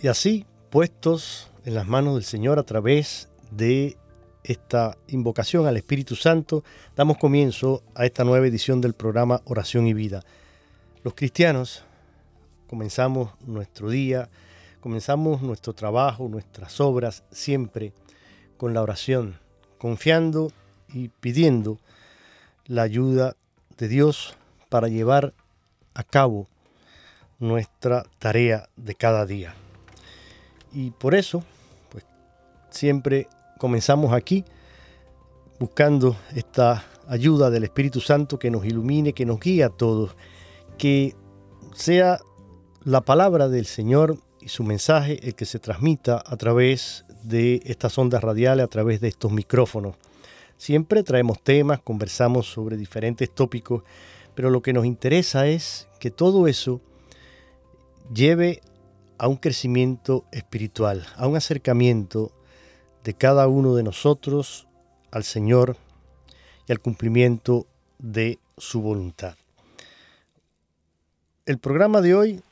Y así, puestos en las manos del Señor a través de esta invocación al Espíritu Santo, damos comienzo a esta nueva edición del programa Oración y Vida. Los cristianos comenzamos nuestro día, comenzamos nuestro trabajo, nuestras obras, siempre con la oración, confiando y pidiendo la ayuda de Dios para llevar a cabo nuestra tarea de cada día. Y por eso, pues siempre comenzamos aquí buscando esta ayuda del Espíritu Santo que nos ilumine, que nos guíe a todos, que sea la palabra del Señor y su mensaje el que se transmita a través de estas ondas radiales, a través de estos micrófonos. Siempre traemos temas, conversamos sobre diferentes tópicos, pero lo que nos interesa es que todo eso lleve a un crecimiento espiritual, a un acercamiento de cada uno de nosotros al Señor y al cumplimiento de su voluntad. El programa de hoy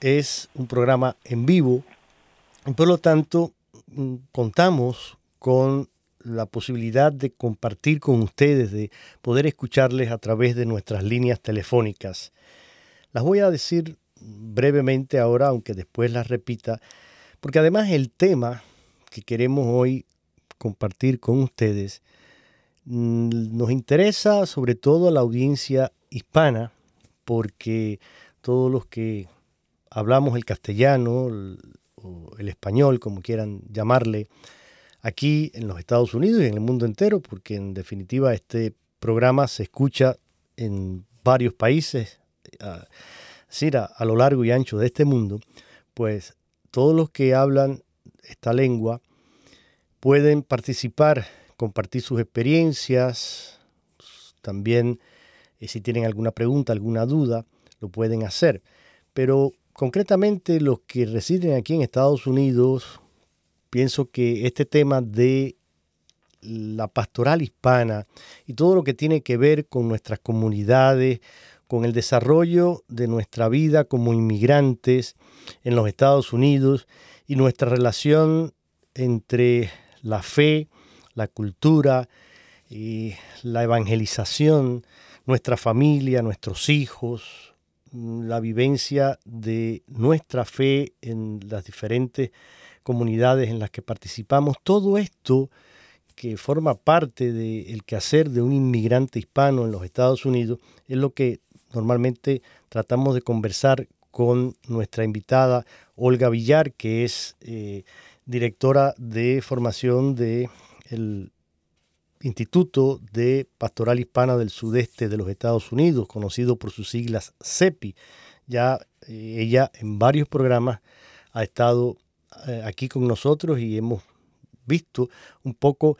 es un programa en vivo y por lo tanto mm, contamos con la posibilidad de compartir con ustedes, de poder escucharles a través de nuestras líneas telefónicas. Las voy a decir brevemente ahora, aunque después las repita, porque además el tema que queremos hoy compartir con ustedes mm, nos interesa sobre todo a la audiencia hispana, porque todos los que hablamos el castellano o el español, como quieran llamarle, aquí en los Estados Unidos y en el mundo entero, porque en definitiva este programa se escucha en varios países a, lo largo y ancho de este mundo, pues todos los que hablan esta lengua pueden participar, compartir sus experiencias, también eh, si tienen alguna pregunta, alguna duda, lo pueden hacer. Pero concretamente los que residen aquí en Estados Unidos, pienso que este tema de la pastoral hispana y todo lo que tiene que ver con nuestras comunidades, con el desarrollo de nuestra vida como inmigrantes en los Estados Unidos y nuestra relación entre la fe, la cultura y la evangelización, nuestra familia, nuestros hijos, la vivencia de nuestra fe en las diferentes comunidades en las que participamos, todo esto que forma parte del quehacer de un inmigrante hispano en los Estados Unidos es lo que Normalmente tratamos de conversar con nuestra invitada Olga Villar, que es eh, directora de formación del Instituto de Pastoral Hispana del Sudeste de los Estados Unidos, conocido por sus siglas CEPI. Ya eh, ella en varios programas ha estado eh, aquí con nosotros y hemos visto un poco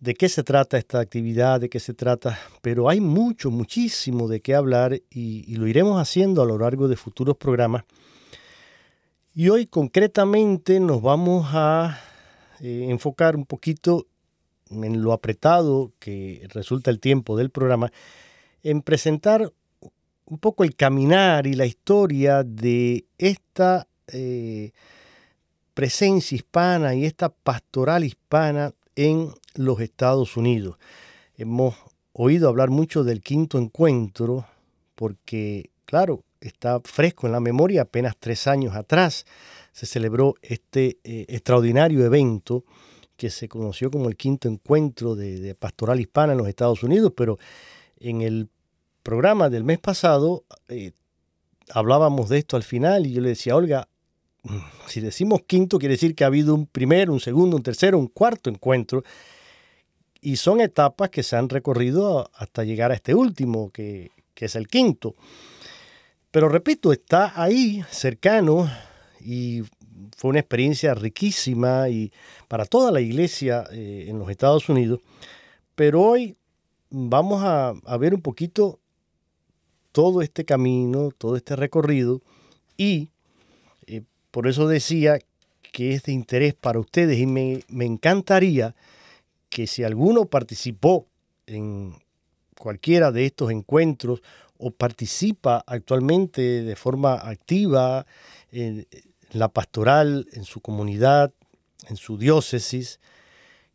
de qué se trata esta actividad, de qué se trata, pero hay mucho, muchísimo de qué hablar y, lo iremos haciendo a lo largo de futuros programas. Y hoy concretamente nos vamos a eh, enfocar un poquito en lo apretado que resulta el tiempo del programa, en presentar un poco el caminar y la historia de esta eh, presencia hispana y esta pastoral hispana en los Estados Unidos. Hemos oído hablar mucho del quinto encuentro porque, claro, está fresco en la memoria, apenas tres años atrás se celebró este eh, extraordinario evento que se conoció como el quinto encuentro de, pastoral hispana en los Estados Unidos, pero en el programa del mes pasado eh, hablábamos de esto al final y yo le decía, Olga, mm, si decimos quinto quiere decir que ha habido un primero, un segundo, un tercero, un cuarto encuentro y son etapas que se han recorrido hasta llegar a este último, que, es el quinto. Pero repito, está ahí, cercano, y fue una experiencia riquísima y para toda la iglesia eh, en los Estados Unidos. Pero hoy vamos a, ver un poquito todo este camino, todo este recorrido y eh, por eso decía que es de interés para ustedes y me, me encantaría que si alguno participó en cualquiera de estos encuentros o participa actualmente de forma activa en la pastoral, en su comunidad, en su diócesis,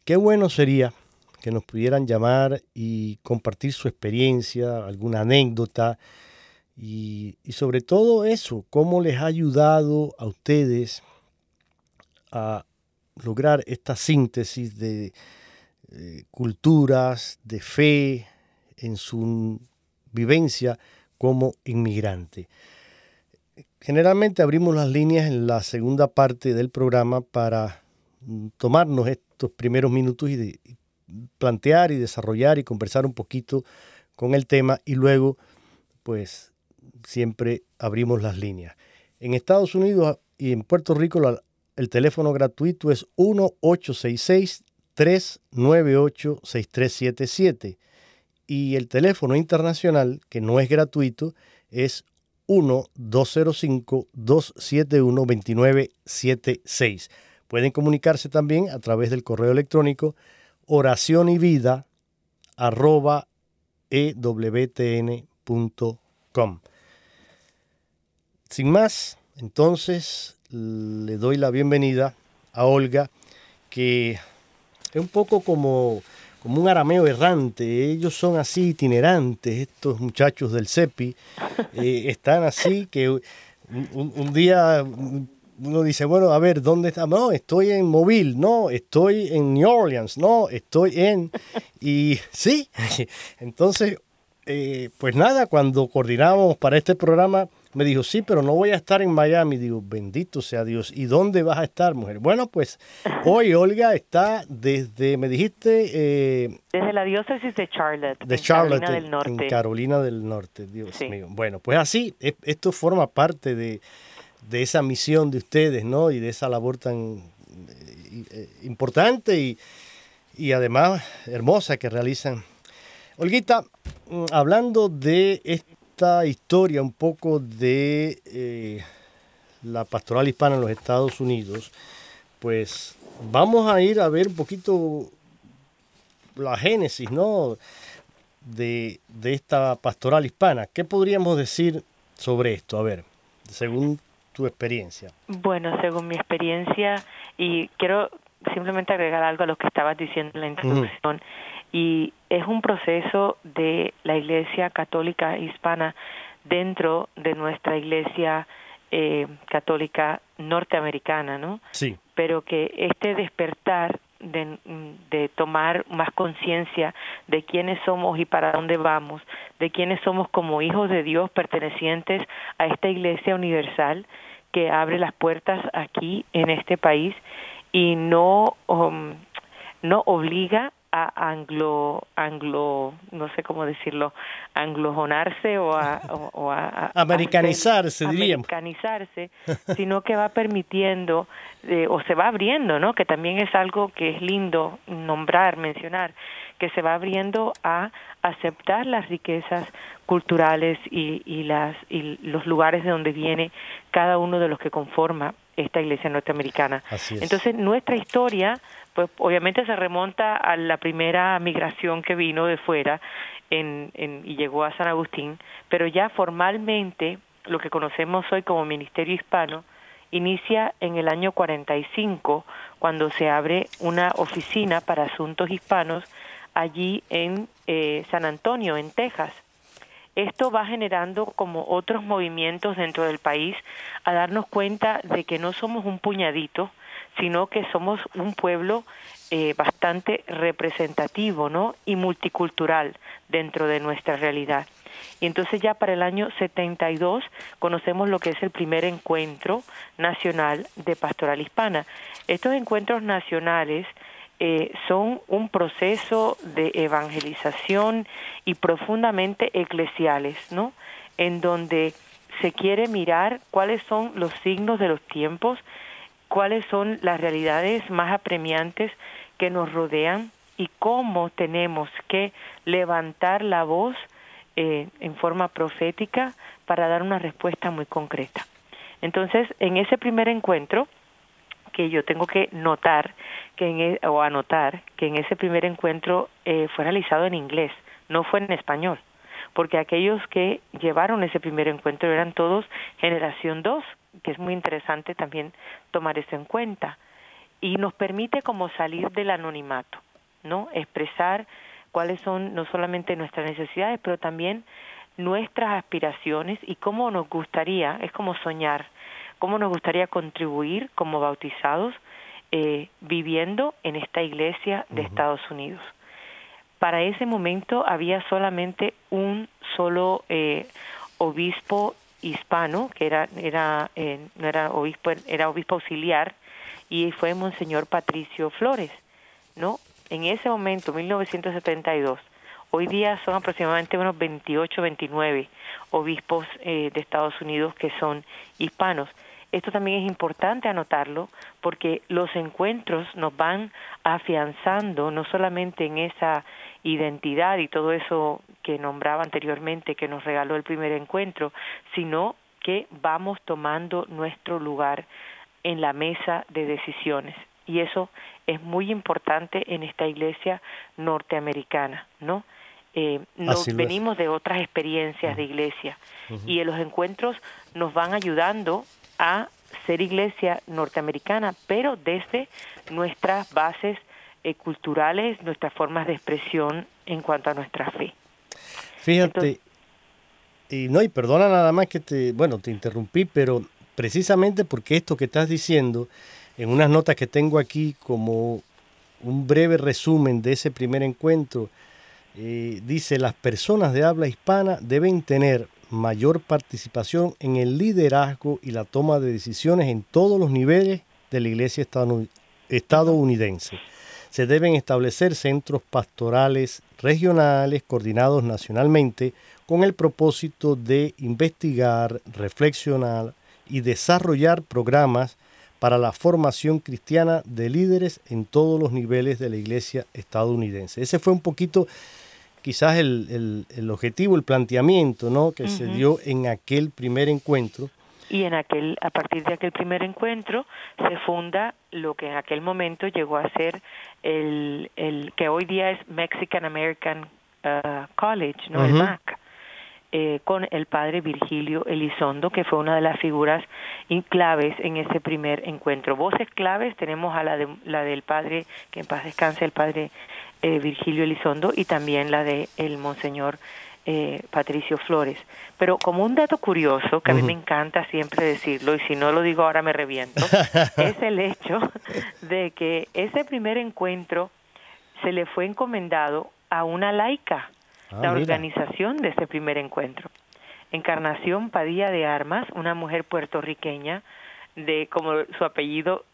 qué bueno sería que nos pudieran llamar y compartir su experiencia, alguna anécdota y, y sobre todo eso, cómo les ha ayudado a ustedes a lograr esta síntesis de, eh, culturas, de fe, en su vivencia como inmigrante. Generalmente abrimos las líneas en la segunda parte del programa para mm, tomarnos estos primeros minutos y, plantear y desarrollar y conversar un poquito con el tema y luego pues siempre abrimos las líneas. En Estados Unidos y en Puerto Rico el teléfono gratuito es 1866 398-6377. Y el teléfono internacional, que no es gratuito, es 1-205-271-2976. Pueden comunicarse también a través del correo electrónico oración y vida. Sin más, entonces le doy la bienvenida a Olga, que es un poco como, como un arameo errante. Ellos son así itinerantes, estos muchachos del CEPI. Eh, están así que un, día uno dice, bueno, a ver, ¿dónde está? No, estoy en Mobile, no, estoy en New Orleans, no, estoy en... Y sí, entonces, eh, pues nada, cuando coordinamos para este programa, me dijo, sí, pero no voy a estar en Miami. Digo, bendito sea Dios. ¿Y dónde vas a estar, mujer? Bueno, pues hoy Olga está desde, me dijiste... Eh, desde la diócesis de Charlotte. De en Charlotte, Carolina del Norte. En Carolina del Norte, Dios mío. Bueno, pues así, esto forma parte de, esa misión de ustedes, ¿no? Y de esa labor tan eh, importante y, y además hermosa que realizan. Olguita, mm, hablando de historia un poco de eh, la pastoral hispana en los Estados Unidos, pues vamos a ir a ver un poquito la génesis, ¿no? De, de esta pastoral hispana. ¿Qué podríamos decir sobre esto? A ver, según tu experiencia. Bueno, según mi experiencia, y quiero simplemente agregar algo a lo que estabas diciendo en la introducción y es un proceso de la Iglesia Católica Hispana dentro de nuestra Iglesia eh, Católica Norteamericana, ¿no? Sí. Pero que este despertar de, de tomar más conciencia de quiénes somos y para dónde vamos, de quiénes somos como hijos de Dios pertenecientes a esta Iglesia Universal que abre las puertas aquí en este país y no, um, no obliga a anglo, anglo, no sé cómo decirlo, anglojonarse o a, o, a, americanizarse, diríamos. Americanizarse, sino que va permitiendo eh, o se va abriendo, ¿no? Que también es algo que es lindo nombrar, mencionar, que se va abriendo a aceptar las riquezas culturales y, y, las, y los lugares de donde viene cada uno de los que conforma esta iglesia norteamericana. Entonces, nuestra historia, pues obviamente se remonta a la primera migración que vino de fuera en, en, y llegó a San Agustín, pero ya formalmente lo que conocemos hoy como Ministerio Hispano inicia en el año 45, cuando se abre una oficina para asuntos hispanos allí en eh, San Antonio, en Texas. Esto va generando como otros movimientos dentro del país a darnos cuenta de que no somos un puñadito, sino que somos un pueblo eh, bastante representativo ¿no? y multicultural dentro de nuestra realidad. Y entonces ya para el año 72 conocemos lo que es el primer encuentro nacional de pastoral hispana. Estos encuentros nacionales eh, son un proceso de evangelización y profundamente eclesiales, ¿no? En donde se quiere mirar cuáles son los signos de los tiempos, cuáles son las realidades más apremiantes que nos rodean y cómo tenemos que levantar la voz eh, en forma profética para dar una respuesta muy concreta. Entonces, en ese primer encuentro, que yo tengo que notar que en, e, o anotar que en ese primer encuentro eh, fue realizado en inglés, no fue en español, porque aquellos que llevaron ese primer encuentro eran todos generación 2, que es muy interesante también tomar eso en cuenta, y nos permite como salir del anonimato, ¿no? Expresar cuáles son no solamente nuestras necesidades, pero también nuestras aspiraciones y cómo nos gustaría, es como soñar, cómo nos gustaría contribuir como bautizados eh, viviendo en esta iglesia de Estados Unidos. Para ese momento había solamente un solo eh, obispo hispano, que era, era, eh, no era obispo, era obispo auxiliar, y fue Monseñor Patricio Flores, ¿no? En ese momento, 1972, hoy día son aproximadamente unos 28, 29 obispos de Estados Unidos que son hispanos. Esto también es importante anotarlo porque los encuentros nos van afianzando no solamente en esa identidad y todo eso que nombraba anteriormente que nos regaló el primer encuentro, sino que vamos tomando nuestro lugar en la mesa de decisiones. Y eso es muy importante en esta iglesia norteamericana, ¿no? Eh, nos venimos de otras experiencias de iglesia y en los encuentros nos van ayudando a ser iglesia norteamericana, pero desde nuestras bases eh, culturales, nuestras formas de expresión en cuanto a nuestra fe. Fíjate, y no, y perdona nada más que te, bueno, te interrumpí, pero precisamente porque esto que estás diciendo, en unas notas que tengo aquí como un breve resumen de ese primer encuentro, eh, dice, las personas de habla hispana deben tener mayor participación en el liderazgo y la toma de decisiones en todos los niveles de la iglesia estadounidense. Se deben establecer centros pastorales regionales coordinados nacionalmente con el propósito de investigar, reflexionar y desarrollar programas para la formación cristiana de líderes en todos los niveles de la iglesia estadounidense. Ese fue un poquito quizás el, el, objetivo, el planteamiento ¿no? que se dio en aquel primer encuentro. Y en aquel, a partir de aquel primer encuentro se funda lo que en aquel momento llegó a ser el, el que hoy día es Mexican American uh, College, ¿no? El MAC. Eh, con el padre Virgilio Elizondo, que fue una de las figuras claves en ese primer encuentro. Voces claves tenemos a la, de, la del padre, que en paz descanse, el padre eh, Virgilio Elizondo y también la de el monseñor eh, Patricio Flores. Pero como un dato curioso, que a mí me encanta siempre decirlo, y si no lo digo ahora me reviento, es el hecho de que ese primer encuentro se le fue encomendado a una laica, ah, la organización de ese primer encuentro. Encarnación Padilla de Armas, una mujer puertorriqueña, de como su apellido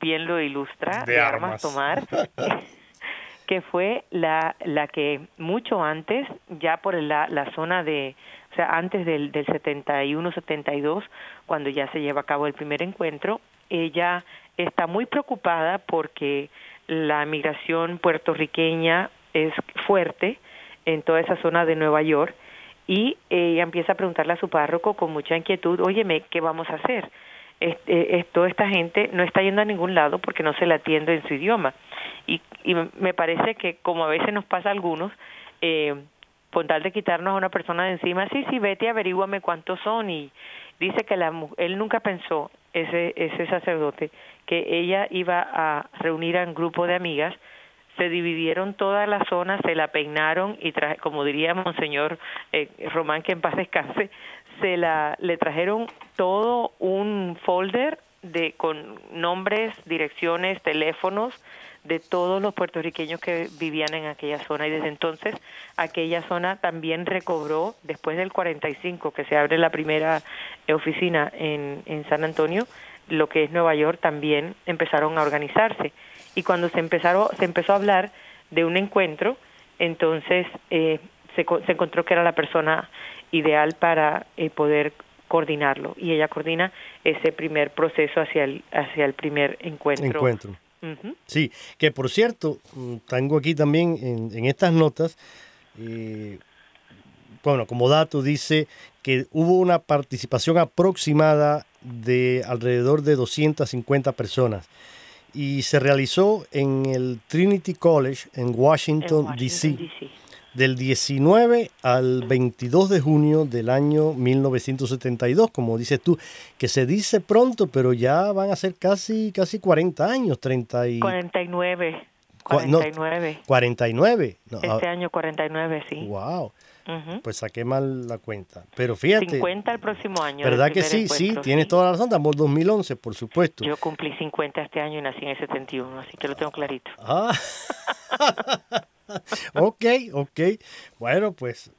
bien lo ilustra, de, armas tomar. que fue la, la que mucho antes, ya por la, la zona de, o sea, antes del, del 71-72, cuando ya se lleva a cabo el primer encuentro, ella está muy preocupada porque la migración puertorriqueña es fuerte en toda esa zona de Nueva York y ella empieza a preguntarle a su párroco con mucha inquietud, óyeme, ¿qué vamos a hacer? Este, toda esta gente no está yendo a ningún lado porque no se le atiende en su idioma. Y, y me parece que, como a veces nos pasa a algunos, eh, con tal de quitarnos a una persona de encima, sí, sí, vete, averíguame cuántos son. Y dice que la, él nunca pensó, ese, ese sacerdote, que ella iba a reunir a un grupo de amigas se dividieron toda la zona, se la peinaron y, como diría Monseñor eh, Román, que en paz descanse, se la, le trajeron todo un folder de, con nombres, direcciones, teléfonos de todos los puertorriqueños que vivían en aquella zona y desde entonces aquella zona también recobró después del 45 que se abre la primera oficina en, en San Antonio lo que es Nueva York también empezaron a organizarse y cuando se empezaron se empezó a hablar de un encuentro entonces eh, se, se encontró que era la persona ideal para eh, poder coordinarlo y ella coordina ese primer proceso hacia el hacia el primer encuentro. Encuentro. Sí, que por cierto, mm, tengo aquí también en, en estas notas, eh, bueno, como dato dice que hubo una participación aproximada de alrededor de 250 personas y se realizó en el Trinity College en Washington, Washington D.C del 19 al 22 de junio del año 1972, como dices tú, que se dice pronto, pero ya van a ser casi casi 40 años, 30 y 49. 49. No, 49. No, este año 49, sí. Wow. Pues saqué mal la cuenta. Pero fíjate. 50 el próximo año. ¿Verdad que sí? Sí, tienes toda la razón. Estamos 2011, por supuesto. Yo cumplí 50 este año y nací en el 71, así que lo tengo clarito. Ah. ok, ok. Bueno, pues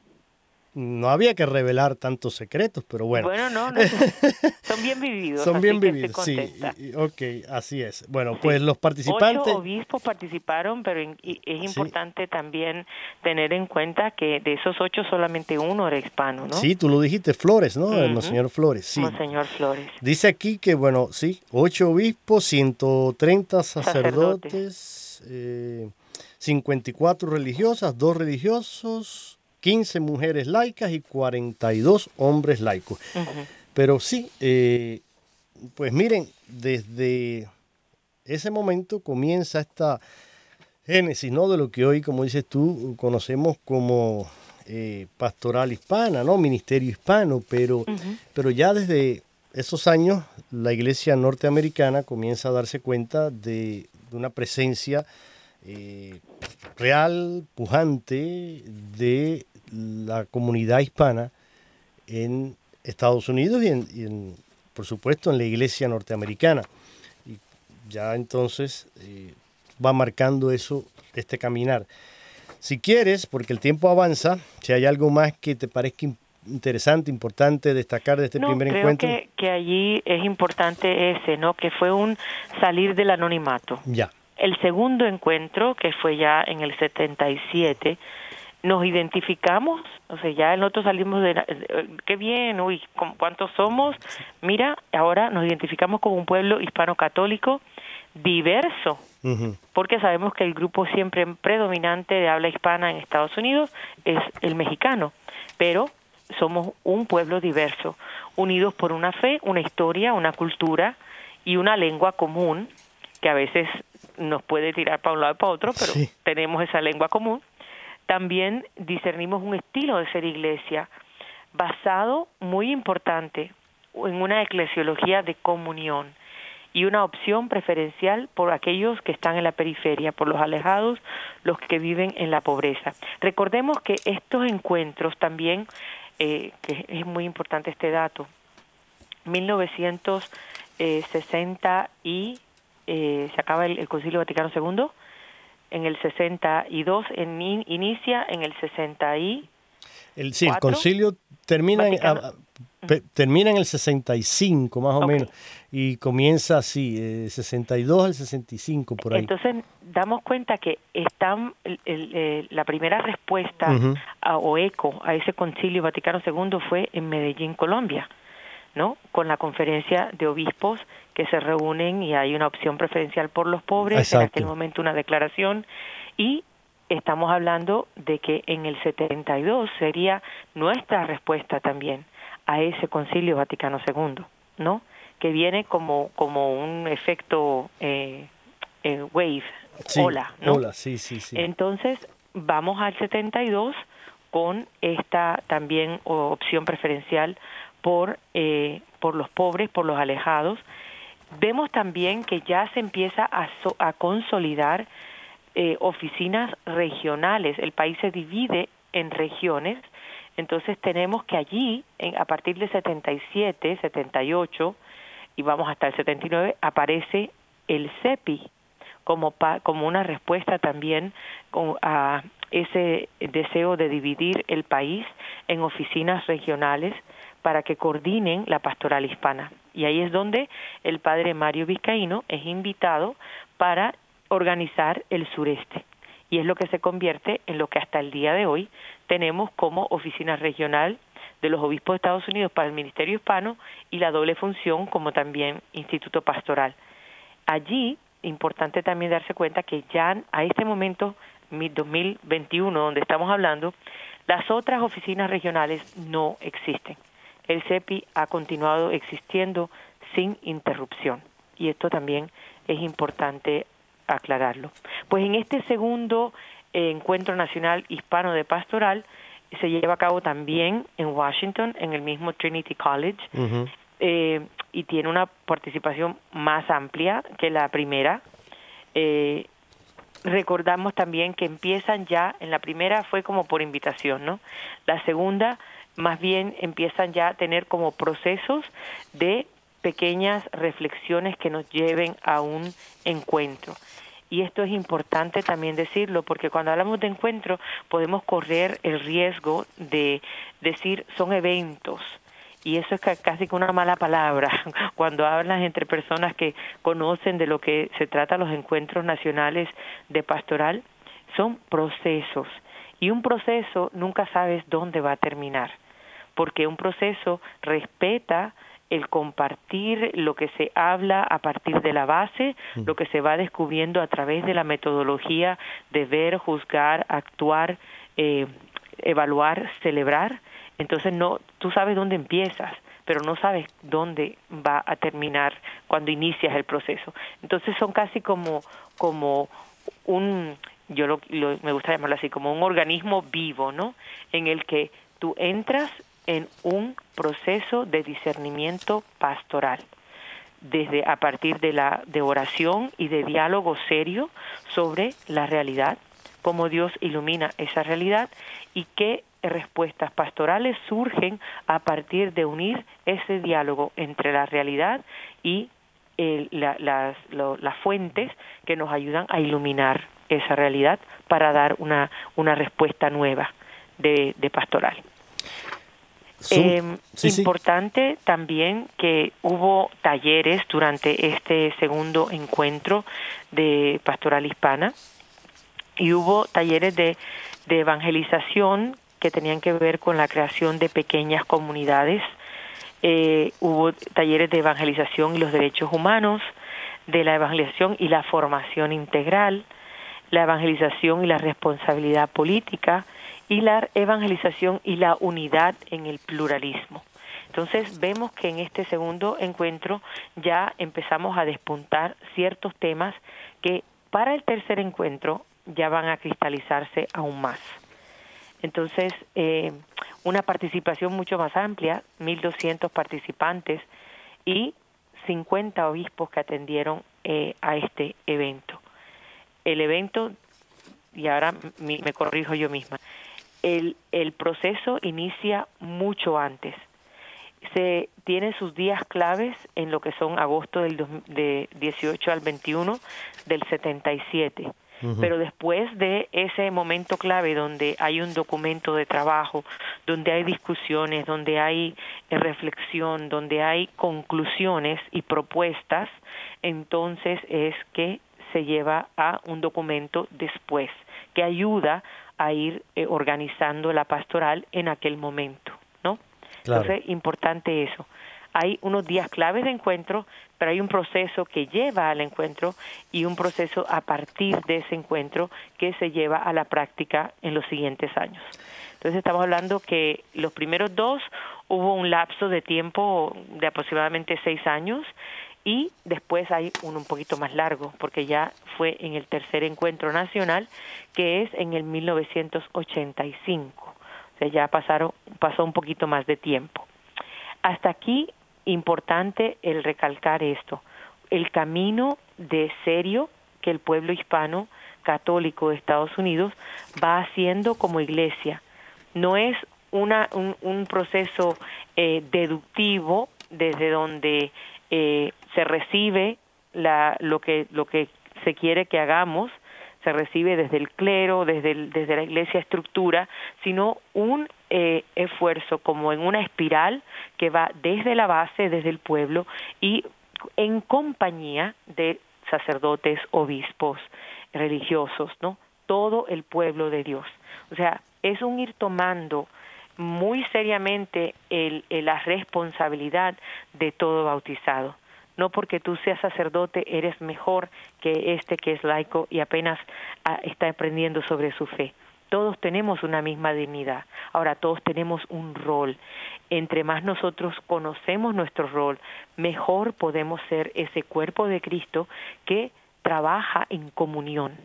no había que revelar tantos secretos, pero bueno. Bueno, no, no son bien vividos. Son bien vividos, sí. Ok, así es. Bueno, pues los participantes. Ocho obispos participaron, pero es importante también tener en cuenta que de esos ocho solamente uno era hispano, ¿no? Sí, tú lo dijiste, Flores, ¿no? El Monseñor Flores, sí. Monseñor Flores. Dice aquí que, bueno, sí, ocho obispos, 130 sacerdotes. sacerdotes. Eh, 54 religiosas, 2 religiosos, 15 mujeres laicas y 42 hombres laicos. Pero sí, eh, pues miren, desde ese momento comienza esta génesis, ¿no? De lo que hoy, como dices tú, conocemos como eh, pastoral hispana, ¿no? Ministerio hispano, pero, pero ya desde esos años la iglesia norteamericana comienza a darse cuenta de, de una presencia eh, real, pujante de la comunidad hispana en Estados Unidos y, en, por supuesto en la iglesia norteamericana. Y ya entonces eh, va marcando eso, este caminar. Si quieres, porque el tiempo avanza, si hay algo más que te parezca interesante, importante destacar de este primer creo encuentro. Que, que allí es importante ese, ¿no? Que fue un salir del anonimato. Ya. El segundo encuentro, que fue ya en el 77, nos identificamos, o sea, ya nosotros salimos de, eh, qué bien, uy, ¿cuántos somos? Mira, ahora nos identificamos como un pueblo hispano-católico diverso, porque sabemos que el grupo siempre predominante de habla hispana en Estados Unidos es el mexicano, pero somos un pueblo diverso, unidos por una fe, una historia, una cultura y una lengua común que a veces nos puede tirar para un lado y para otro, pero tenemos esa lengua común. También discernimos un estilo de ser iglesia basado, muy importante, en una eclesiología de comunión y una opción preferencial por aquellos que están en la periferia, por los alejados, los que viven en la pobreza. Recordemos que estos encuentros también, eh, que es muy importante este dato, 1960 y eh, se acaba el, Concilio Vaticano II, en el 62 en, inicia en el 60 y el, sí, el concilio termina en, termina en el 65 más o menos y comienza así, eh, 62 al 65 por ahí. Entonces damos cuenta que están eh, la primera respuesta o eco a ese concilio Vaticano II fue en Medellín, Colombia, ¿no? Con la conferencia de obispos que se reúnen y hay una opción preferencial por los pobres, en aquel momento una declaración y estamos hablando de que en el 72 sería nuestra respuesta también a ese Concilio Vaticano II, ¿no? Que viene como como un efecto eh, eh, wave, ola, ¿no? Ola, sí, sí, sí. Entonces vamos al 72 con esta también opción preferencial por eh, por los pobres, por los alejados. Vemos también que ya se empieza a, a consolidar eh, oficinas regionales. El país se divide en regiones, entonces tenemos que allí, en, a partir de 77, 78 y vamos hasta el 79, aparece el CEPI como, como una respuesta también a ese deseo de dividir el país en oficinas regionales para que coordinen la pastoral hispana. Y ahí es donde el padre Mario Vizcaíno es invitado para organizar el sureste. Y es lo que se convierte en lo que hasta el día de hoy tenemos como oficina regional de los obispos de Estados Unidos para el Ministerio Hispano y la doble función como también Instituto Pastoral. Allí, importante también darse cuenta que ya a este momento, 2021, donde estamos hablando, las otras oficinas regionales no existen. El CEPI ha continuado existiendo sin interrupción y esto también es importante aclararlo. Pues en este segundo eh, encuentro nacional hispano de pastoral se lleva a cabo también en Washington, en el mismo Trinity College, eh, y tiene una participación más amplia que la primera. Eh, recordamos también que empiezan ya, en la primera fue como por invitación, ¿no? La segunda, más bien empiezan ya a tener como procesos de pequeñas reflexiones que nos lleven a un encuentro. Y esto es importante también decirlo, porque cuando hablamos de encuentro podemos correr el riesgo de decir son eventos. Y eso es casi que una mala palabra cuando hablas entre personas que conocen de lo que se trata los encuentros nacionales de pastoral. Son procesos. Y un proceso nunca sabes dónde va a terminar, porque un proceso respeta el compartir lo que se habla a partir de la base, mm. lo que se va descubriendo a través de la metodología de ver, juzgar, actuar, eh, evaluar, celebrar. Entonces no, tú sabes dónde empiezas, pero no sabes dónde va a terminar cuando inicias el proceso. Entonces son casi como como un yo lo, me gusta llamarlo así como un organismo vivo, ¿no? En el que tú entras en un proceso de discernimiento pastoral desde a partir de la de oración y de diálogo serio sobre la realidad, cómo Dios ilumina esa realidad y qué respuestas pastorales surgen a partir de unir ese diálogo entre la realidad y las, las fuentes que nos ayudan a iluminar esa realidad para dar una, una respuesta nueva de pastoral. Eh, importante también que hubo talleres durante este segundo encuentro de Pastoral Hispana y hubo talleres de, de evangelización que tenían que ver con la creación de pequeñas comunidades. Eh, hubo talleres de evangelización y los derechos humanos, de la evangelización y la formación integral, la evangelización y la responsabilidad política, y la evangelización y la unidad en el pluralismo. Entonces vemos que en este segundo encuentro ya empezamos a despuntar ciertos temas que para el tercer encuentro ya van a cristalizarse aún más. Entonces, eh, una participación mucho más amplia, 1.200 participantes y 50 obispos que atendieron eh, a este evento. El evento, y ahora me corrijo yo misma, el, el proceso inicia mucho antes. Se tiene sus días claves en lo que son agosto del de 18 al 21 del 77. pero después de ese momento clave donde hay un documento de trabajo, donde hay discusiones, donde hay reflexión, donde hay conclusiones y propuestas, entonces es que se lleva a un documento después que ayuda a ir eh, organizando la pastoral en aquel momento, ¿no? Entonces, importante eso. Hay unos días claves de encuentro, pero hay un proceso que lleva al encuentro y un proceso a partir de ese encuentro que se lleva a la práctica en los siguientes años. Entonces estamos hablando que los primeros dos hubo un lapso de tiempo de aproximadamente seis años y después hay uno un poquito más largo, porque ya fue en el tercer encuentro nacional, que es en el 1985. O sea, ya pasaron, pasó un poquito más de tiempo. Hasta aquí, importante el recalcar esto, el camino de serio que el pueblo hispano católico de Estados Unidos va haciendo como iglesia. No es una, un, proceso eh, deductivo desde donde eh, se recibe la, lo, que, lo que se quiere que hagamos, se recibe desde el clero, desde, desde la iglesia estructura, sino un eh, esfuerzo como en una espiral que va desde la base, desde el pueblo y en compañía de sacerdotes, obispos, religiosos, ¿no? Todo el pueblo de Dios. O sea, es un ir tomando muy seriamente el, la responsabilidad de todo bautizado. No porque tú seas sacerdote eres mejor que este que es laico y apenas ah, está aprendiendo sobre su fe. Todos tenemos una misma dignidad. Ahora todos tenemos un rol. Entre más nosotros conocemos nuestro rol, mejor podemos ser ese cuerpo de Cristo que trabaja en comunión.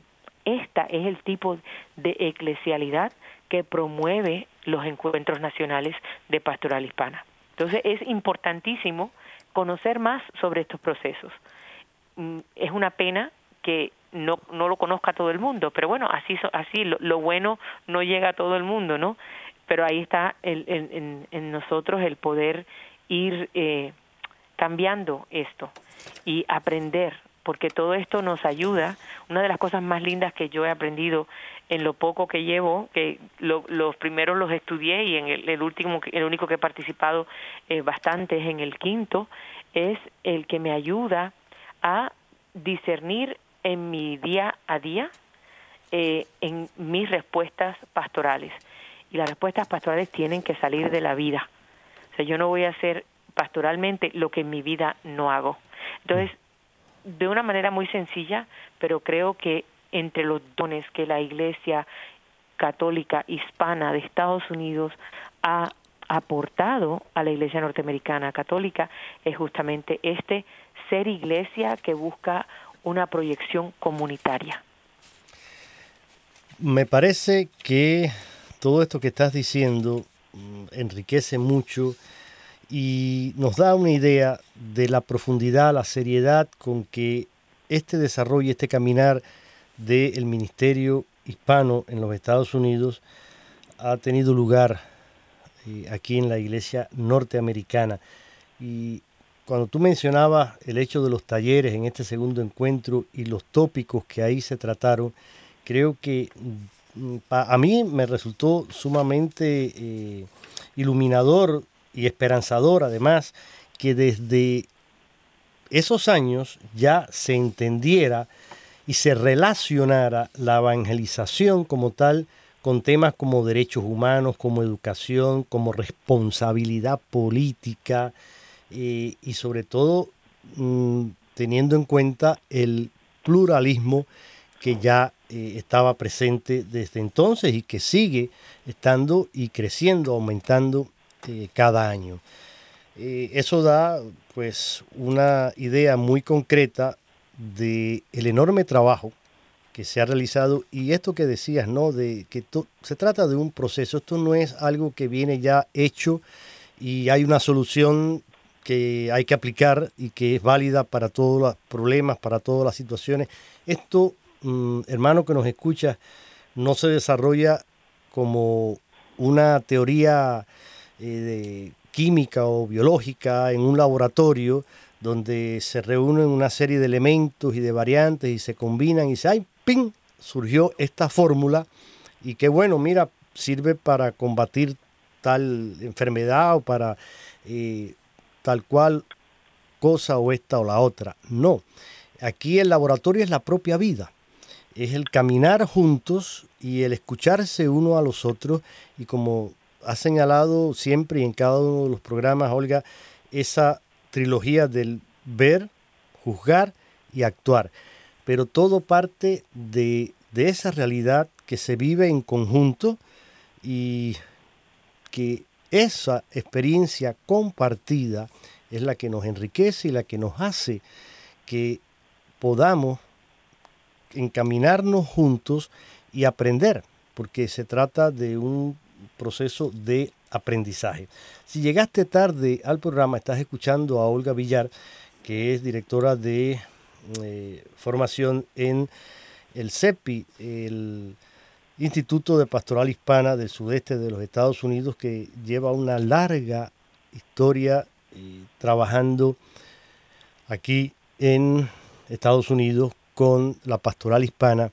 Esta es el tipo de eclesialidad que promueve los encuentros nacionales de pastoral hispana. Entonces es importantísimo conocer más sobre estos procesos. Mm, es una pena que no, no lo conozca todo el mundo, pero bueno, así, así lo, bueno no llega a todo el mundo, ¿no? Pero ahí está el, en, en, nosotros el poder ir eh, cambiando esto y aprender porque todo esto nos ayuda. Una de las cosas más lindas que yo he aprendido en lo poco que llevo, que los primeros los estudié y en el, último, el único que he participado eh, bastante es en el quinto, es el que me ayuda a discernir en mi día a día, eh, en mis respuestas pastorales. Y las respuestas pastorales tienen que salir de la vida. O sea, yo no voy a hacer pastoralmente lo que en mi vida no hago. Entonces, de una manera muy sencilla, pero creo que entre los dones que la Iglesia católica hispana de Estados Unidos ha aportado a la Iglesia norteamericana católica es justamente este ser iglesia que busca una proyección comunitaria. Me parece que todo esto que estás diciendo mm, enriquece mucho y nos da una idea de la profundidad, la seriedad con que este desarrollo, este caminar del ministerio hispano en los Estados Unidos ha tenido lugar eh, aquí en la iglesia norteamericana. Y cuando tú mencionabas el hecho de los talleres en este segundo encuentro y los tópicos que ahí se trataron, creo que mm, a mí me resultó sumamente eh, iluminador y esperanzador además que desde esos años ya se entendiera y se relacionara la evangelización como tal con temas como derechos humanos, como educación, como responsabilidad política eh, y sobre todo mm, teniendo en cuenta el pluralismo que ya eh, estaba presente desde entonces y que sigue estando y creciendo, aumentando eh, cada año. Eh, eso da pues una idea muy concreta de el enorme trabajo que se ha realizado y esto que decías, ¿no? De que se trata de un proceso, esto no es algo que viene ya hecho y hay una solución que hay que aplicar y que es válida para todos los problemas, para todas las situaciones. Esto, mm, hermano que nos escucha, no se desarrolla como una teoría de química o biológica en un laboratorio donde se reúnen una serie de elementos y de variantes y se combinan y se ¡ay, ping! surgió esta fórmula y que bueno, mira, sirve para combatir tal enfermedad o para eh, tal cual cosa o esta o la otra. No, aquí el laboratorio es la propia vida, es el caminar juntos y el escucharse uno a los otros y como ha señalado siempre y en cada uno de los programas, Olga, esa trilogía del ver, juzgar y actuar. Pero todo parte de, de esa realidad que se vive en conjunto y que esa experiencia compartida es la que nos enriquece y la que nos hace que podamos encaminarnos juntos y aprender, porque se trata de un proceso de aprendizaje. Si llegaste tarde al programa, estás escuchando a Olga Villar, que es directora de eh, formación en el CEPI, el Instituto de Pastoral Hispana del Sudeste de los Estados Unidos, que lleva una larga historia eh, trabajando aquí en Estados Unidos con la pastoral hispana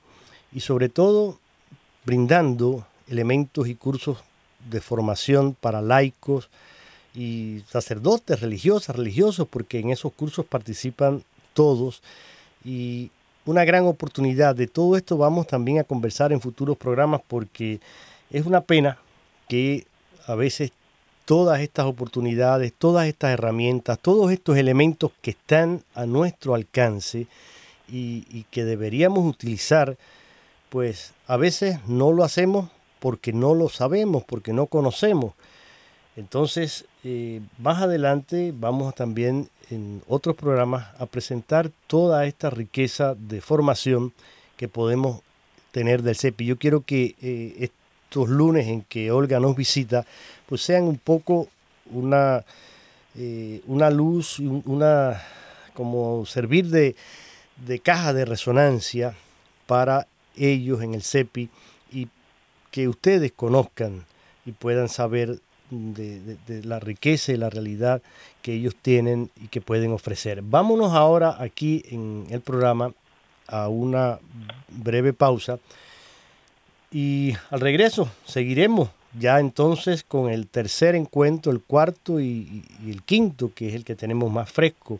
y sobre todo brindando elementos y cursos de formación para laicos y sacerdotes, religiosas, religiosos, porque en esos cursos participan todos. Y una gran oportunidad de todo esto vamos también a conversar en futuros programas porque es una pena que a veces todas estas oportunidades, todas estas herramientas, todos estos elementos que están a nuestro alcance y, y que deberíamos utilizar, pues a veces no lo hacemos porque no lo sabemos, porque no conocemos. Entonces, eh, más adelante vamos también en otros programas a presentar toda esta riqueza de formación que podemos tener del CEPI. Yo quiero que eh, estos lunes en que Olga nos visita, pues sean un poco una, eh, una luz, una como servir de, de caja de resonancia para ellos en el CEPI que ustedes conozcan y puedan saber de, la riqueza y la realidad que ellos tienen y que pueden ofrecer. Vámonos ahora aquí en el programa a una breve pausa y al regreso seguiremos ya entonces con el tercer encuentro, el cuarto y, y el quinto, que es el que tenemos más fresco.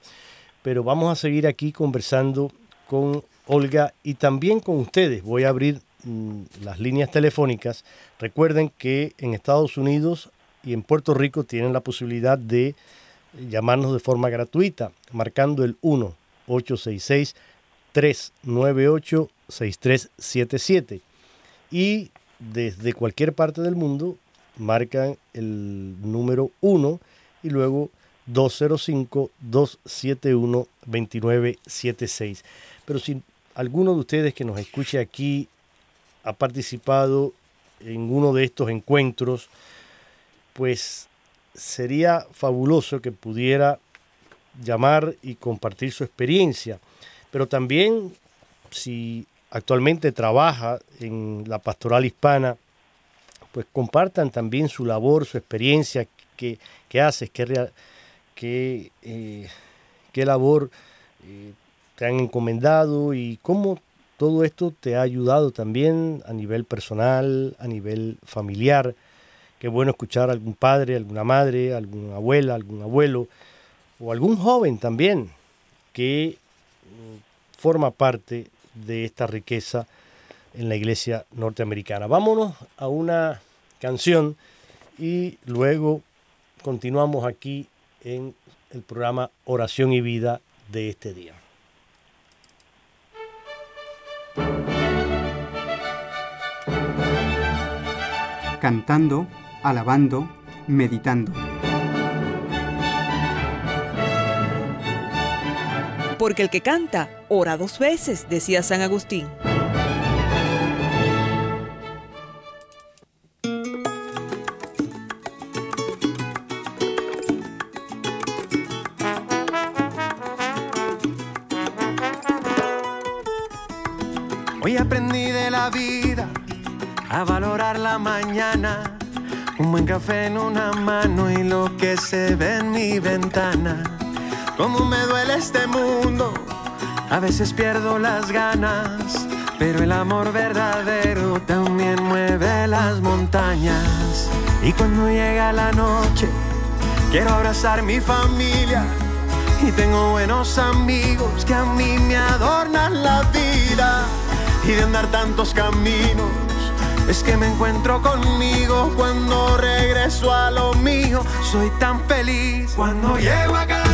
Pero vamos a seguir aquí conversando con Olga y también con ustedes. Voy a abrir las líneas telefónicas, recuerden que en Estados Unidos y en Puerto Rico tienen la posibilidad de llamarnos de forma gratuita, marcando el 1-866-398-6377. Y desde cualquier parte del mundo marcan el número 1 y luego 205-271-2976. Pero si alguno de ustedes que nos escuche aquí ha participado en uno de estos encuentros, pues sería fabuloso que pudiera llamar y compartir su experiencia. Pero también si actualmente trabaja en la pastoral hispana, pues compartan también su labor, su experiencia, qué, qué haces, qué, qué, eh, qué labor eh, te han encomendado y cómo todo esto te ha ayudado también a nivel personal, a nivel familiar. Qué bueno escuchar a algún padre, alguna madre, alguna abuela, algún abuelo o algún joven también que mm, forma parte de esta riqueza en la iglesia norteamericana. Vámonos a una canción y luego continuamos aquí en el programa Oración y Vida de este día. Cantando, alabando, meditando. Porque el que canta, ora dos veces, decía San Agustín. Hoy aprendí de la vida a valorar la mañana. Un buen café en una mano y lo que se ve en mi ventana. Cómo me duele este mundo, a veces pierdo las ganas. pero el amor verdadero también mueve las montañas. Y cuando llega la noche, quiero abrazar mi familia. Y tengo buenos amigos que a mí me adornan la vida. Y de andar tantos caminos, es que me encuentro conmigo cuando regreso a lo mío. Soy tan feliz cuando llego a casa,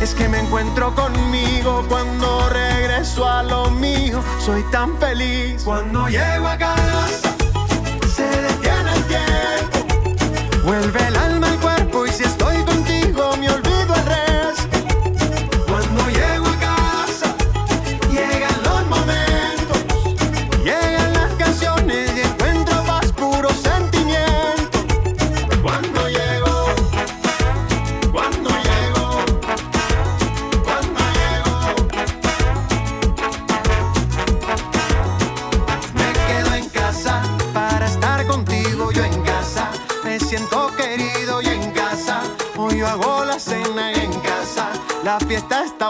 es que me encuentro conmigo cuando regreso a lo mío. Soy tan feliz cuando llego a casa. Se detiene el tiempo, vuelve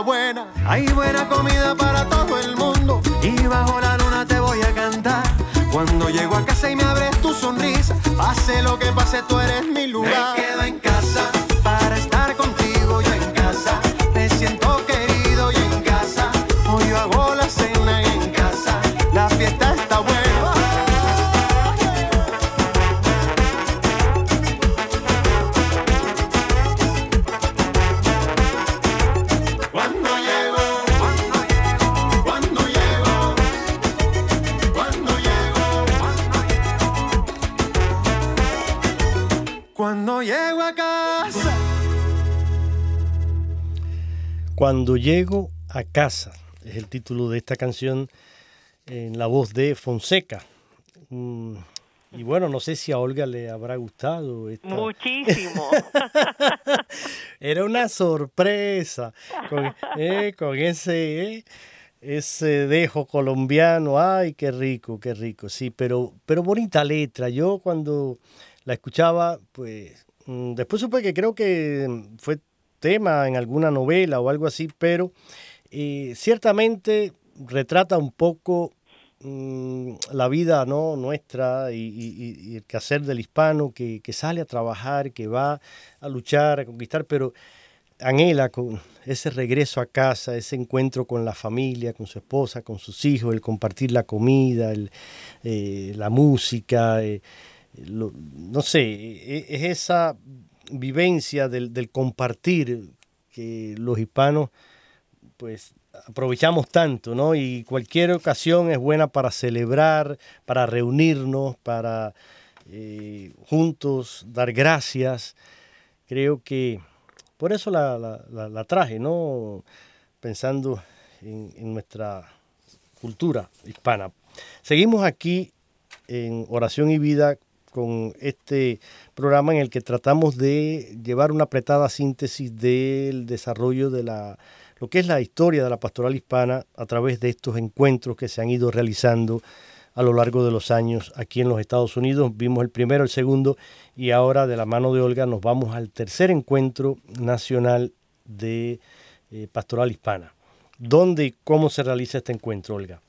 buena, hay buena comida Cuando llego a casa es el título de esta canción en la voz de Fonseca. Mm, y bueno, no sé si a Olga le habrá gustado. Esta... Muchísimo. Era una sorpresa con, eh, con ese, eh, ese dejo colombiano. Ay, qué rico, qué rico. Sí, pero, pero bonita letra. Yo cuando la escuchaba, pues mm, después supe que creo que fue tema en alguna novela o algo así, pero eh, ciertamente retrata un poco mm, la vida ¿no? nuestra y, el quehacer del hispano que, sale a trabajar, que va a luchar, a conquistar, pero anhela ese regreso a casa, ese encuentro con la familia, con su esposa, con sus hijos, el compartir la comida, eh, la música, eh, no sé, e- es esa vivencia del, del compartir que los hispanos pues aprovechamos tanto, ¿no? Y cualquier ocasión es buena para celebrar, para reunirnos, para eh, juntos dar gracias. Creo que por eso la, la- la- la traje, ¿no? Pensando en, en nuestra cultura hispana. Seguimos aquí en Oración y Vida con este programa en el que tratamos de llevar una apretada síntesis del desarrollo de la lo que es la historia de la pastoral hispana a través de estos encuentros que se han ido realizando a lo largo de los años aquí en los Estados Unidos. Vimos el primero, el segundo y ahora de la mano de Olga nos vamos al tercer encuentro nacional de eh, pastoral hispana. ¿Dónde y cómo se realiza este encuentro, Olga?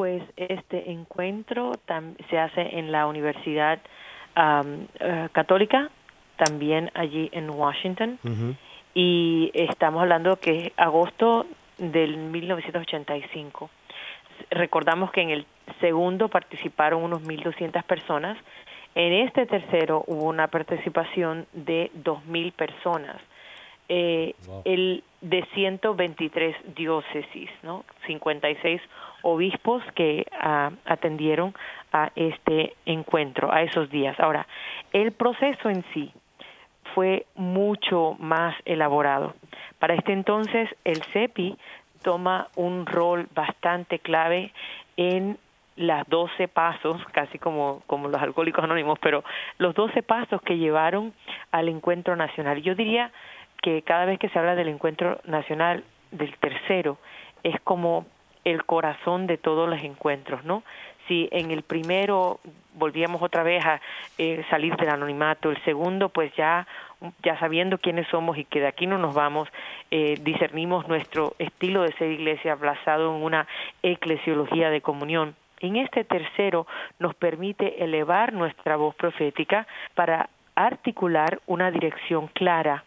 Pues este encuentro se hace en la Universidad eh, Católica, también allí en Washington. Y estamos hablando que es agosto del 1985. Recordamos que en el segundo participaron unos 1.200 personas. En este tercero hubo una participación de 2.000 personas. Eh, el de 123 diócesis, ¿no? 56 obispos que ah, atendieron a este encuentro, a esos días. Ahora, el proceso en sí fue mucho más elaborado. Para este entonces, el CEPI toma un rol bastante clave en las 12 pasos, casi como, como los alcohólicos anónimos, pero los 12 pasos que llevaron al encuentro nacional. Yo diría que cada vez que se habla del encuentro nacional del tercero, es como el corazón de todos los encuentros, ¿no? Si en el primero volvíamos otra vez a eh, salir del anonimato, el segundo pues ya ya sabiendo quiénes somos y que de aquí no nos vamos, eh, discernimos nuestro estilo de ser iglesia basado en una eclesiología de comunión. En este tercero nos permite elevar nuestra voz profética para articular una dirección clara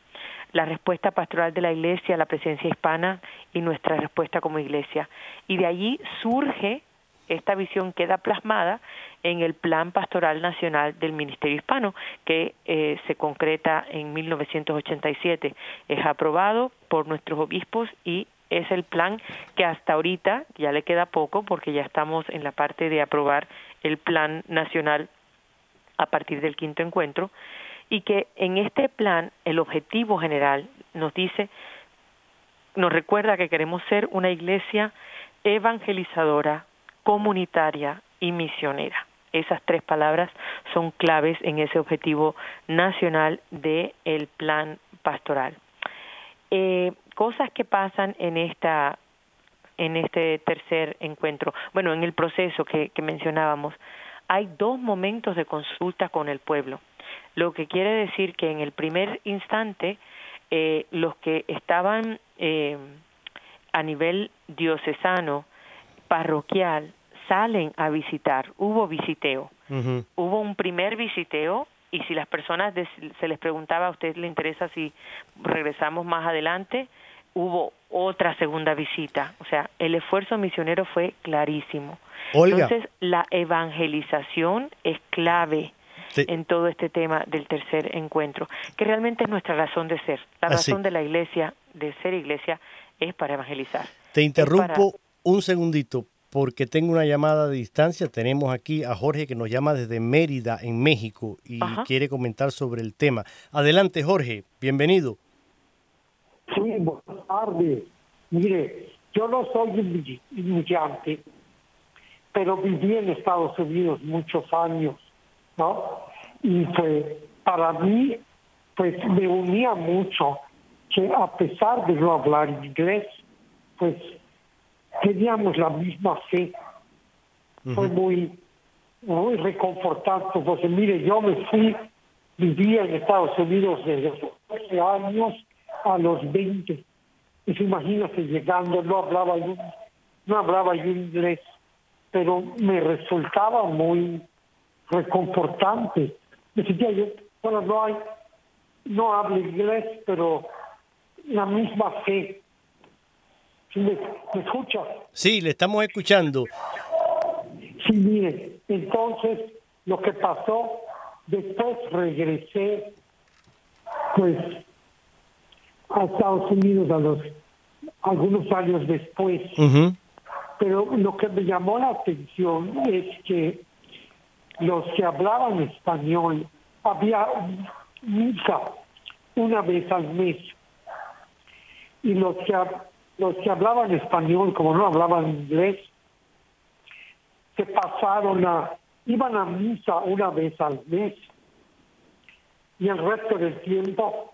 la respuesta pastoral de la Iglesia la presencia hispana y nuestra respuesta como Iglesia. Y de allí surge esta visión queda plasmada en el Plan Pastoral Nacional del Ministerio Hispano, que eh, se concreta en 1987. Es aprobado por nuestros obispos y es el plan que hasta ahorita ya le queda poco porque ya estamos en la parte de aprobar el Plan Nacional a partir del quinto encuentro y que en este plan el objetivo general nos dice, nos recuerda que queremos ser una iglesia evangelizadora, comunitaria y misionera. Esas tres palabras son claves en ese objetivo nacional del el plan pastoral. Eh, cosas que pasan en esta en este tercer encuentro. Bueno, en el proceso que mencionábamos, hay dos momentos de consulta con el pueblo lo que quiere decir que en el primer instante eh, los que estaban eh, a nivel diocesano, parroquial, salen a visitar. Hubo visiteo. Hubo un primer visiteo y si las personas se les preguntaba a usted le interesa si regresamos más adelante, hubo otra segunda visita. O sea, el esfuerzo misionero fue clarísimo. Entonces, la evangelización es clave en todo este tema del tercer encuentro, que realmente es nuestra razón de ser. La razón de la iglesia, de ser iglesia, es para evangelizar. Te interrumpo un segundito porque tengo una llamada de distancia. Tenemos aquí a Jorge que nos llama desde Mérida, en México, y quiere comentar sobre el tema. Adelante, Jorge, bienvenido. Sí, buenas tardes. Mire, yo no soy inmigrante, pero viví en Estados Unidos muchos años ¿no? Y pues para mí, pues me unía mucho que a pesar de no hablar inglés, pues teníamos la misma fe. Fue muy, muy reconfortante, porque mire, yo me fui, vivía en Estados Unidos desde los 12 años a los 20. Y se imagínate llegando, no hablaba no hablaba yo inglés, pero me resultaba muy reconfortante. Decía yo, bueno, no hay, no hablo inglés, pero la misma fe. ¿Sí me, escucha? Sí, le estamos escuchando. Sí, mire, entonces lo que pasó, después regresé, pues, a Estados Unidos a los algunos años después. Pero lo que me llamó la atención es que los que hablaban español, había misa una vez al mes. Y los que, los que hablaban español, como no hablaban inglés, se pasaron a, iban a misa una vez al mes. Y el resto del tiempo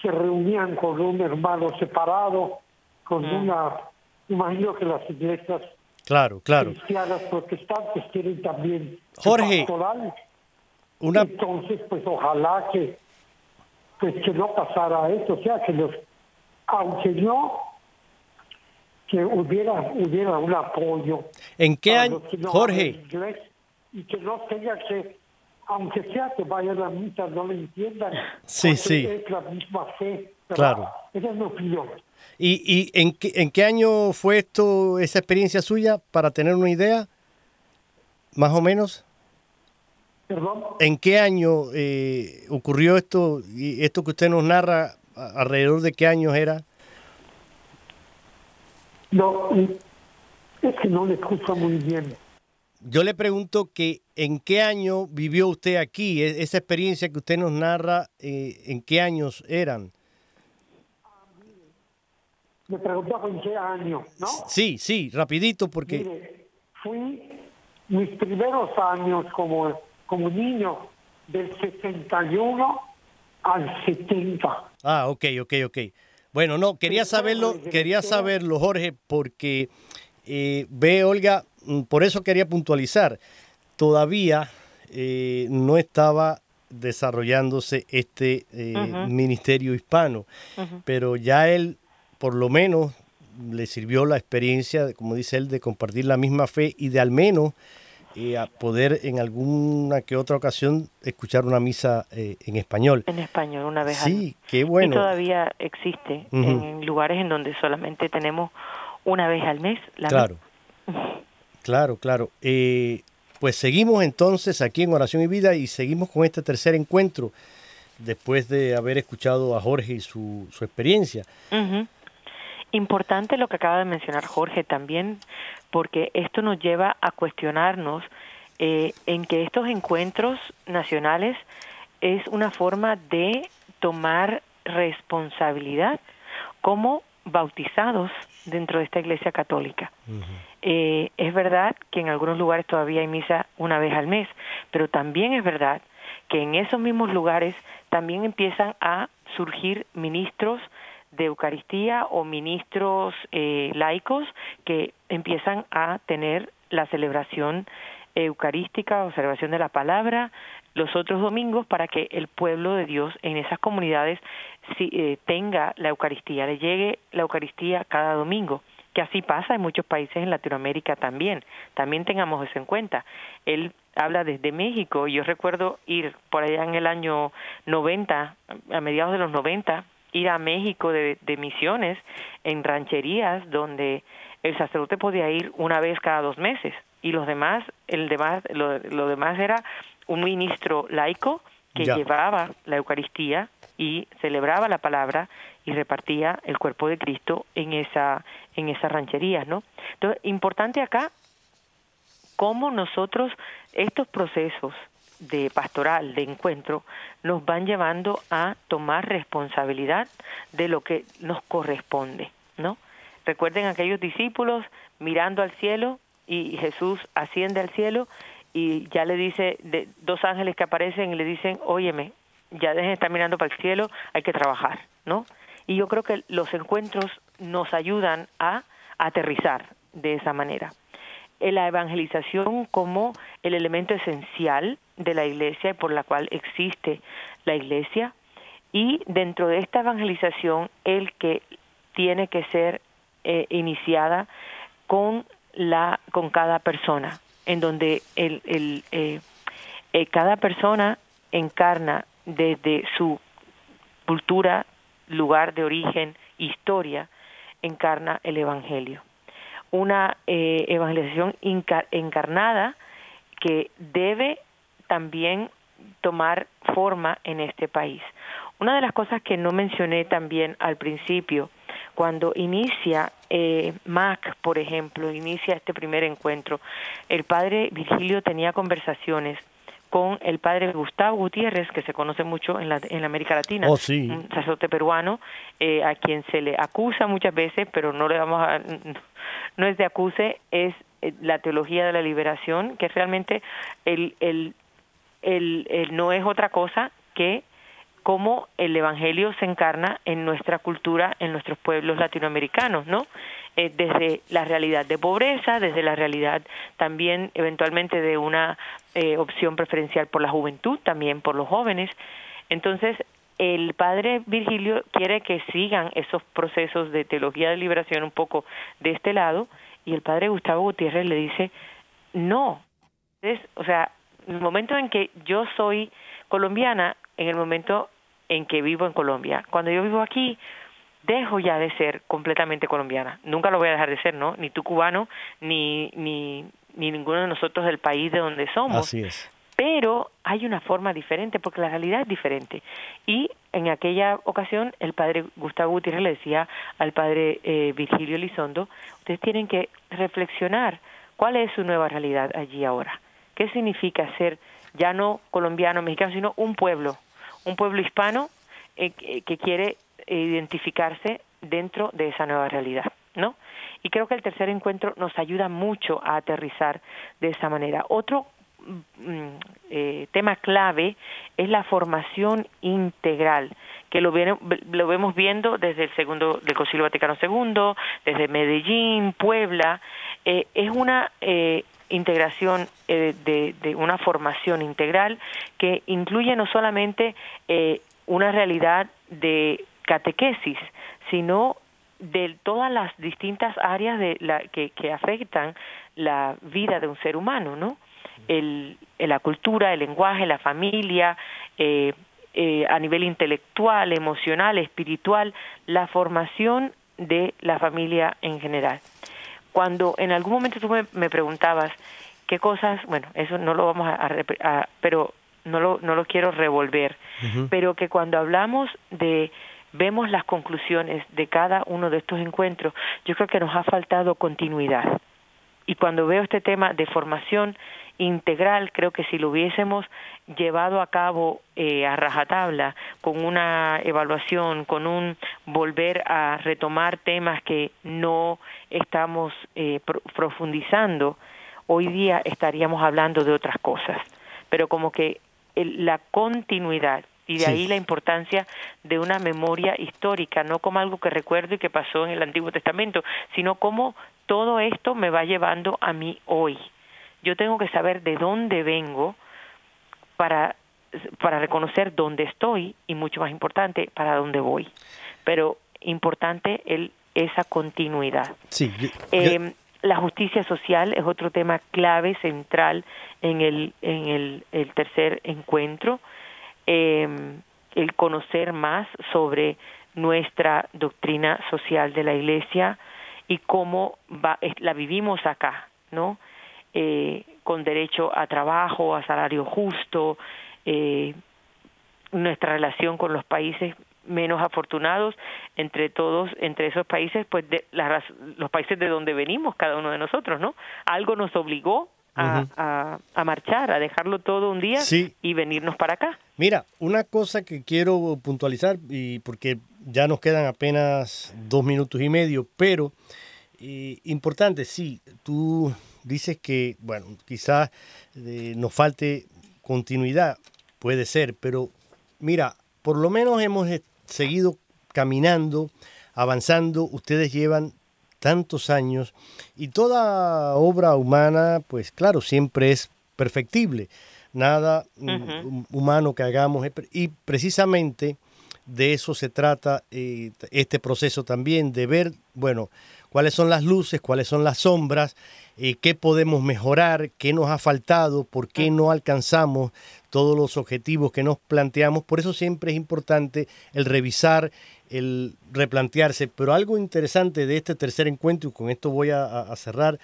se reunían con un hermano separado, con mm. una, imagino que las iglesias Claro, claro. Cristianas protestantes quieren también Jorge, una... Entonces, pues ojalá que pues que no pasara esto, o sea, que los, aunque no, que hubiera, hubiera un apoyo. ¿En qué año, Jorge? y que no tenga que aunque sea que vayan a misa, no lo entiendan. Sí, sí. Es la misma fe. Claro. Esa es mi opinión. ¿Y, y en, qué, en qué año fue esto, esa experiencia suya, para tener una idea? Más o menos. ¿Perdón? ¿En qué año eh, ocurrió esto? Y esto que usted nos narra, ¿alrededor de qué años era? No, es que no le escucho muy bien. Yo le pregunto que en qué año vivió usted aquí, E- esa experiencia que usted nos narra, eh, ¿en qué años eran? Me preguntaba en qué año, ¿no? Sí, sí, rapidito, porque... Mire, fui mis primeros años como, como niño del 61 al 70. Ah, ok, ok, ok. Bueno, no, quería saberlo, quería saberlo, Jorge, porque eh, ve, Olga, mm, por eso quería puntualizar. Todavía eh, no estaba desarrollándose este eh, ministerio hispano, pero ya él, por lo menos, le sirvió la experiencia, como dice él, de compartir la misma fe y de al menos eh, a poder en alguna que otra ocasión escuchar una misa eh, en español. En español, una vez al Sí, qué bueno. Y todavía existe en lugares en donde solamente tenemos una vez al mes la Claro, claro, claro. Eh, pues seguimos entonces aquí en Oración y Vida y seguimos con este tercer encuentro después de haber escuchado a Jorge y su, su experiencia. Importante lo que acaba de mencionar Jorge también, porque esto nos lleva a cuestionarnos eh, en que estos encuentros nacionales es una forma de tomar responsabilidad como bautizados dentro de esta iglesia católica. Eh, es verdad que en algunos lugares todavía hay misa una vez al mes, pero también es verdad que en esos mismos lugares también empiezan a surgir ministros de Eucaristía o ministros eh, laicos que empiezan a tener la celebración eucarística o celebración de la palabra los otros domingos para que el pueblo de Dios en esas comunidades sí, eh, tenga la Eucaristía, le llegue la Eucaristía cada domingo que así pasa en muchos países en Latinoamérica también. También tengamos eso en cuenta. Él habla desde México. Yo recuerdo ir por allá en el año 90, a mediados de los 90, ir a México de, de misiones en rancherías donde el sacerdote podía ir una vez cada dos meses y los demás, el demás, lo, lo demás era un ministro laico que Ya. llevaba la Eucaristía y celebraba la palabra y repartía el cuerpo de Cristo en esa en esas rancherías, ¿no? Entonces, importante acá cómo nosotros estos procesos de pastoral, de encuentro, nos van llevando a tomar responsabilidad de lo que nos corresponde, ¿no? Recuerden aquellos discípulos mirando al cielo y Jesús asciende al cielo y ya le dice de, dos ángeles que aparecen y le dicen, óyeme, ya dejen de estar mirando para el cielo, hay que trabajar, ¿no? Y yo creo que los encuentros nos ayudan a aterrizar de esa manera. La evangelización como el elemento esencial de la iglesia y por la cual existe la iglesia y dentro de esta evangelización el que tiene que ser eh, iniciada con la con cada persona en donde el, el, eh, eh, cada persona encarna desde su cultura, lugar de origen, historia, encarna el Evangelio. Una eh, evangelización encarnada que debe también tomar forma en este país. Una de las cosas que no mencioné también al principio, cuando inicia eh, MAC, por ejemplo, inicia este primer encuentro, el padre Virgilio tenía conversaciones con el padre Gustavo Gutiérrez, que se conoce mucho en la, en la América Latina, Oh, sí. un sacerdote peruano, eh, a quien se le acusa muchas veces, pero no le vamos a, no es de acuse, es eh, la teología de la liberación, que realmente el, el, el, no es otra cosa que cómo el evangelio se encarna en nuestra cultura, en nuestros pueblos latinoamericanos, ¿no? Eh, desde la realidad de pobreza, desde la realidad también eventualmente de una eh, opción preferencial por la juventud, también por los jóvenes. Entonces, el padre Virgilio quiere que sigan esos procesos de teología de liberación un poco de este lado, y el padre Gustavo Gutiérrez le dice, no, es, o sea, el momento en que yo soy colombiana, en el momento en que vivo en Colombia. Cuando yo vivo aquí, dejo ya de ser completamente colombiana. Nunca lo voy a dejar de ser, ¿no? Ni tú cubano, ni, ni, ni ninguno de nosotros del país de donde somos. Así es. Pero hay una forma diferente, porque la realidad es diferente. Y en aquella ocasión, el padre Gustavo Gutiérrez le decía al padre eh, Virgilio Elizondo, ustedes tienen que reflexionar cuál es su nueva realidad allí ahora. ¿Qué significa ser ya no colombiano, mexicano, sino un pueblo, un pueblo hispano eh, que quiere identificarse dentro de esa nueva realidad, ¿no? Y creo que el tercer encuentro nos ayuda mucho a aterrizar de esa manera. Otro mm, eh, tema clave es la formación integral que lo, lo vemos viendo desde el segundo del Concilio Vaticano II, desde Medellín, Puebla, eh, es una eh, integración eh, de, una formación integral que incluye no solamente una realidad de catequesis, sino de todas las distintas áreas de la, que, que afectan la vida de un ser humano, ¿no? El, la cultura, el lenguaje, la familia, eh, eh, a nivel intelectual, emocional, espiritual, la formación de la familia en general. Cuando en algún momento tú me, preguntabas qué cosas, bueno, eso no lo vamos a, pero no lo, no lo quiero revolver, pero que cuando hablamos de vemos las conclusiones de cada uno de estos encuentros, yo creo que nos ha faltado continuidad. Y cuando veo este tema de formación integral, creo que si lo hubiésemos llevado a cabo eh, a rajatabla, con una evaluación, con un volver a retomar temas que no estamos eh, profundizando, hoy día estaríamos hablando de otras cosas. Pero como que la continuidad y de ahí la importancia de una memoria histórica, no como algo que recuerdo y que pasó en el Antiguo Testamento, sino como todo esto me va llevando a mí hoy. Yo tengo que saber de dónde vengo para, para reconocer dónde estoy y mucho más importante, para dónde voy. Pero importante el, esa continuidad. Sí, em, la justicia social es otro tema clave, central en el, en el, el tercer encuentro eh, el conocer más sobre nuestra doctrina social de la Iglesia y cómo va, la vivimos acá, ¿no? Eh, con derecho a trabajo, a salario justo, eh, nuestra relación con los países menos afortunados entre todos entre esos países pues de, los países de donde venimos cada uno de nosotros no algo nos obligó a, a, marchar, a dejarlo todo un día y venirnos para acá. Mira, una cosa que quiero puntualizar, y porque ya nos quedan apenas dos minutos y medio, pero eh, importante, sí, tú dices que, bueno, quizás eh, nos falte continuidad, puede ser, pero mira, por lo menos hemos seguido caminando, avanzando, ustedes llevan tantos años y toda obra humana, pues claro, siempre es perfectible. Nada mm, humano que hagamos. Y precisamente de eso se trata eh, este proceso también, de ver, bueno, cuáles son las luces, cuáles son las sombras, eh, qué podemos mejorar, qué nos ha faltado, por qué no alcanzamos todos los objetivos que nos planteamos. Por eso siempre es importante el revisar el replantearse. Pero algo interesante de este tercer encuentro, y con esto voy a, cerrar,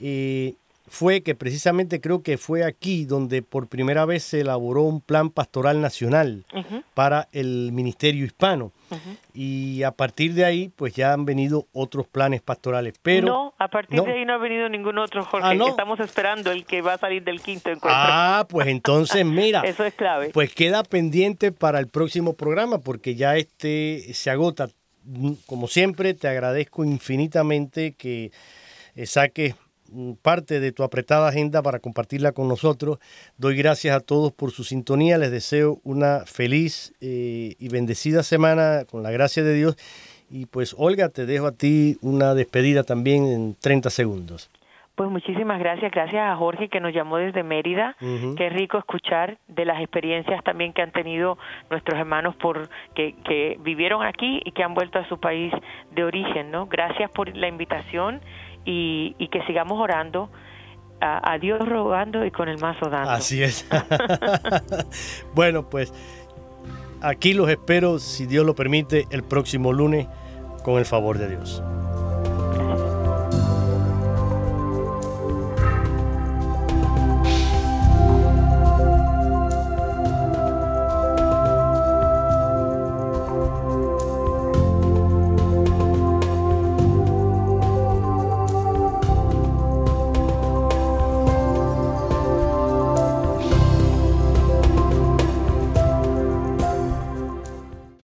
eh, fue que precisamente creo que fue aquí donde por primera vez se elaboró un plan pastoral nacional para el Ministerio Hispano. Y a partir de ahí, pues ya han venido otros planes pastorales. Pero, no, a partir de ahí no ha venido ningún otro, Jorge. Ah, Estamos esperando el que va a salir del quinto encuentro. Ah, pues entonces, mira. Eso es clave. Pues queda pendiente para el próximo programa, porque ya este se agota. Como siempre, te agradezco infinitamente que eh, saques parte de tu apretada agenda para compartirla con nosotros. Doy gracias a todos por su sintonía. Les deseo una feliz eh, y bendecida semana con la gracia de Dios. Y pues Olga, te dejo a ti una despedida también en 30 segundos. Pues muchísimas gracias, gracias a Jorge que nos llamó desde Mérida. Qué rico escuchar de las experiencias también que han tenido nuestros hermanos por que, que vivieron aquí y que han vuelto a su país de origen, ¿no? Gracias por la invitación y, que sigamos orando a, Dios rogando y con el mazo dando. Así es. bueno, pues aquí los espero, si Dios lo permite, el próximo lunes, con el favor de Dios.